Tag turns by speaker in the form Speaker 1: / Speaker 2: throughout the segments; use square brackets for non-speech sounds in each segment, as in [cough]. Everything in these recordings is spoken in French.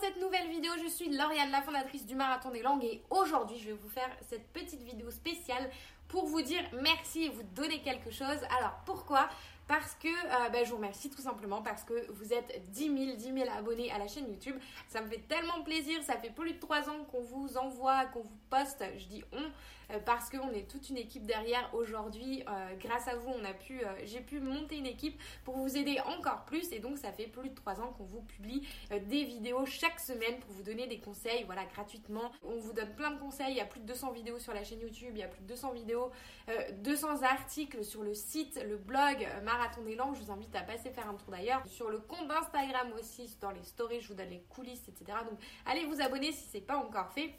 Speaker 1: cette nouvelle vidéo, je suis Lauriane, la fondatrice du Marathon des Langues et aujourd'hui je vais vous faire cette petite vidéo spéciale pour vous dire merci et vous donner quelque chose. Alors pourquoi? Parce que euh, ben, je vous remercie tout simplement parce que vous êtes 10 000, 10 000 abonnés à la chaîne YouTube. Ça me fait tellement plaisir. Ça fait plus de 3 ans qu'on vous envoie, qu'on vous poste. Je dis on euh, parce qu'on est toute une équipe derrière aujourd'hui. Euh, grâce à vous, on a pu, j'ai pu monter une équipe pour vous aider encore plus. Et donc, ça fait plus de 3 ans qu'on vous publie des vidéos chaque semaine pour vous donner des conseils, voilà, gratuitement. On vous donne plein de conseils. Il y a plus de 200 vidéos sur la chaîne YouTube. Il y a plus de 200 vidéos, 200 articles sur le site, le blog, Marathon des langues. Je vous invite à passer faire un tour d'ailleurs. Sur le compte d'Instagram aussi, dans les stories, je vous donne les coulisses, etc. Donc allez vous abonner si c'est pas encore fait.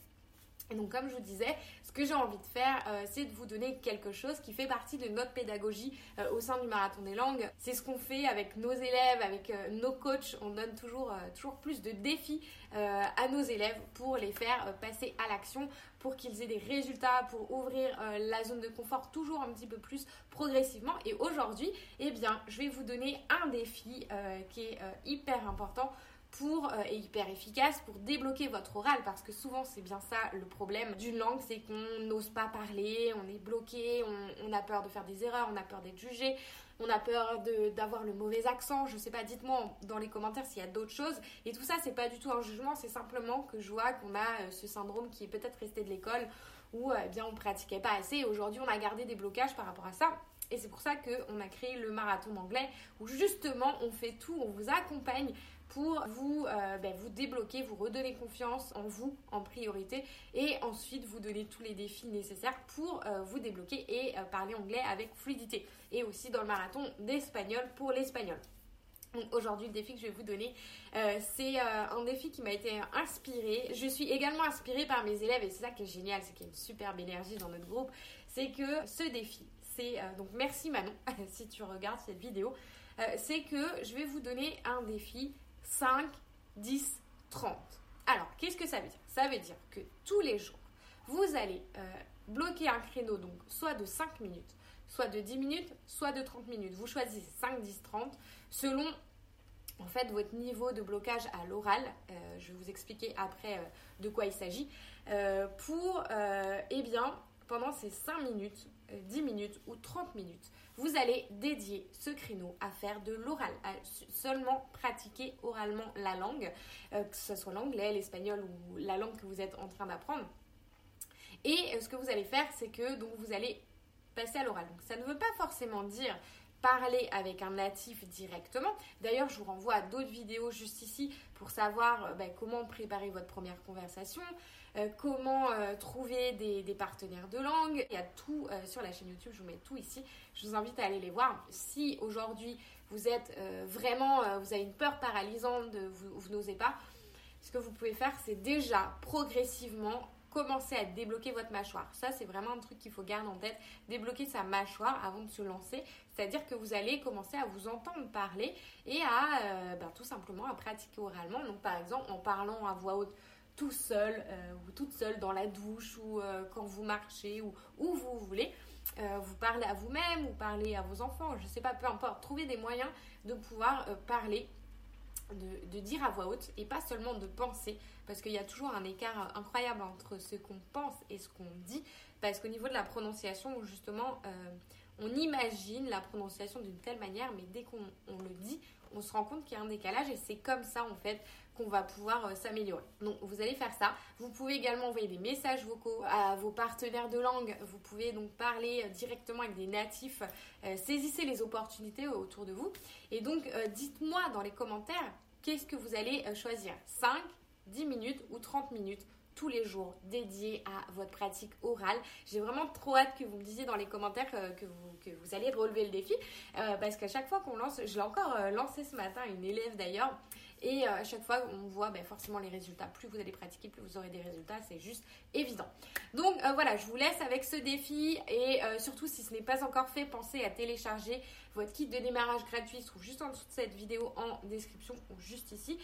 Speaker 1: Et donc comme je vous disais, ce que j'ai envie de faire, euh, c'est de vous donner quelque chose qui fait partie de notre pédagogie euh, au sein du Marathon des langues. C'est ce qu'on fait avec nos élèves, avec euh, nos coachs. On donne toujours, toujours plus de défis à nos élèves pour les faire passer à l'action, pour qu'ils aient des résultats, pour ouvrir la zone de confort toujours un petit peu plus progressivement. Et aujourd'hui, eh bien, je vais vous donner un défi qui est hyper important pour euh, et hyper efficace pour débloquer votre oral parce que souvent c'est bien ça le problème d'une langue c'est qu'on n'ose pas parler on est bloqué on, a peur de faire des erreurs on a peur d'être jugé on a peur d'avoir le mauvais accent. Je sais pas dites-moi dans les commentaires s'il y a d'autres choses. Et tout ça c'est pas du tout un jugement c'est simplement que je vois qu'on a euh, ce syndrome qui est peut-être resté de l'école où eh bien on pratiquait pas assez. Et aujourd'hui on a gardé des blocages par rapport à ça. Et c'est pour ça qu'on a créé le marathon anglais où justement on fait tout, on vous accompagne pour vous, euh, ben, vous débloquer, vous redonner confiance en vous en priorité et ensuite vous donner tous les défis nécessaires pour euh, vous débloquer et euh, parler anglais avec fluidité. Et aussi dans le marathon d'espagnol pour l'espagnol. Donc aujourd'hui, le défi que je vais vous donner, c'est un défi qui m'a été inspiré. Je suis également inspirée par mes élèves et c'est ça qui est génial, c'est qu'il y a une superbe énergie dans notre groupe. C'est que ce défi, c'est donc merci Manon [laughs] si tu regardes cette vidéo, c'est que je vais vous donner un défi 5, 10, 30. Alors, qu'est-ce que ça veut dire? Ça veut dire que tous les jours, vous allez euh, bloquer un créneau, donc soit de 5 minutes, soit de 10 minutes, soit de 30 minutes. Vous choisissez 5, 10, 30 selon en fait votre niveau de blocage à l'oral. Euh, je vais vous expliquer après euh, de quoi il s'agit. pour, eh bien, pendant ces 5 minutes, 10 euh, minutes ou 30 minutes, vous allez dédier ce créneau à faire de l'oral, à seulement pratiquer oralement la langue, euh, que ce soit l'anglais, l'espagnol ou la langue que vous êtes en train d'apprendre. Et euh, ce que vous allez faire, c'est que donc vous allez passer à l'oral. Donc ça ne veut pas forcément dire parler avec un natif directement. D'ailleurs, je vous renvoie à d'autres vidéos juste ici pour savoir euh, ben, comment préparer votre première conversation, euh, comment euh, trouver des, partenaires de langue. Il y a tout sur la chaîne YouTube, je vous mets tout ici. Je vous invite à aller les voir. Si aujourd'hui vous êtes vraiment, vous avez une peur paralysante, vous n'osez pas, ce que vous pouvez faire, c'est déjà progressivement commencer à débloquer votre mâchoire. Ça, c'est vraiment un truc qu'il faut garder en tête. Débloquer sa mâchoire avant de se lancer. C'est-à-dire que vous allez commencer à vous entendre parler et à euh, ben, tout simplement à pratiquer oralement. Donc, par exemple, en parlant à voix haute tout seul euh, ou toute seule dans la douche ou euh, quand vous marchez ou où vous voulez. vous parlez à vous-même ou parlez à vos enfants, je ne sais pas, peu importe. Trouvez des moyens de pouvoir parler de, dire à voix haute et pas seulement de penser parce qu'il y a toujours un écart incroyable entre ce qu'on pense et ce qu'on dit parce qu'au niveau de la prononciation justement euh, on imagine la prononciation d'une telle manière mais dès qu'on le dit on se rend compte qu'il y a un décalage et c'est comme ça en fait qu'on va pouvoir euh, s'améliorer. Donc vous allez faire ça. Vous pouvez également envoyer des messages vocaux à vos partenaires de langue. Vous pouvez donc parler euh, directement avec des natifs. Euh, saisissez les opportunités autour de vous. Et donc dites-moi dans les commentaires qu'est-ce que vous allez choisir? 5, 10 minutes ou 30 minutes? Tous les jours dédiés à votre pratique orale. J'ai vraiment trop hâte que vous me disiez dans les commentaires que, vous, que vous allez relever le défi parce qu'à chaque fois qu'on lance, je l'ai encore lancé ce matin, une élève d'ailleurs, et euh, à chaque fois, on voit ben, forcément les résultats. Plus vous allez pratiquer, plus vous aurez des résultats. C'est juste évident. Donc euh, voilà, je vous laisse avec ce défi. Et euh, surtout, si ce n'est pas encore fait, pensez à télécharger votre kit de démarrage gratuit. Il se trouve juste en dessous de cette vidéo en description ou juste ici.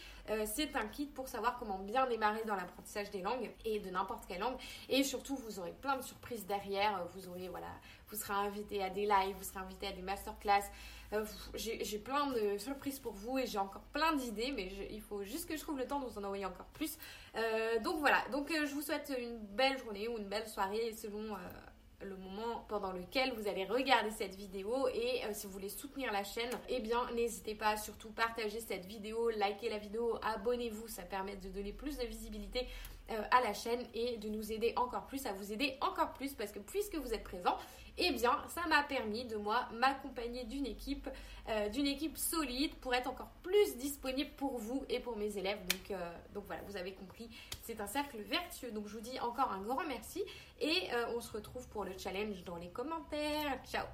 Speaker 1: C'est un kit pour savoir comment bien démarrer dans l'apprentissage des langues et de n'importe quelle langue. Et surtout, vous aurez plein de surprises derrière. Vous aurez, voilà, vous serez invité à des lives, vous serez invité à des masterclass. Euh, j'ai plein de surprises pour vous et j'ai encore plein d'idées, mais il faut juste que je trouve le temps de vous en envoyer encore plus. Euh, donc voilà, donc je vous souhaite une belle journée ou une belle soirée selon le moment pendant lequel vous allez regarder cette vidéo et euh, si vous voulez soutenir la chaîne, eh bien n'hésitez pas à surtout partager cette vidéo, liker la vidéo, abonnez-vous, ça permet de donner plus de visibilité euh, à la chaîne et de nous aider encore plus, à vous aider encore plus parce que puisque vous êtes présent, eh bien ça m'a permis de moi m'accompagner d'une équipe, euh, d'une équipe solide pour être encore plus disponible pour vous et pour mes élèves. Donc, euh, donc voilà, vous avez compris, c'est un cercle vertueux. Donc je vous dis encore un grand merci et on se retrouve pour le challenge dans les commentaires. Ciao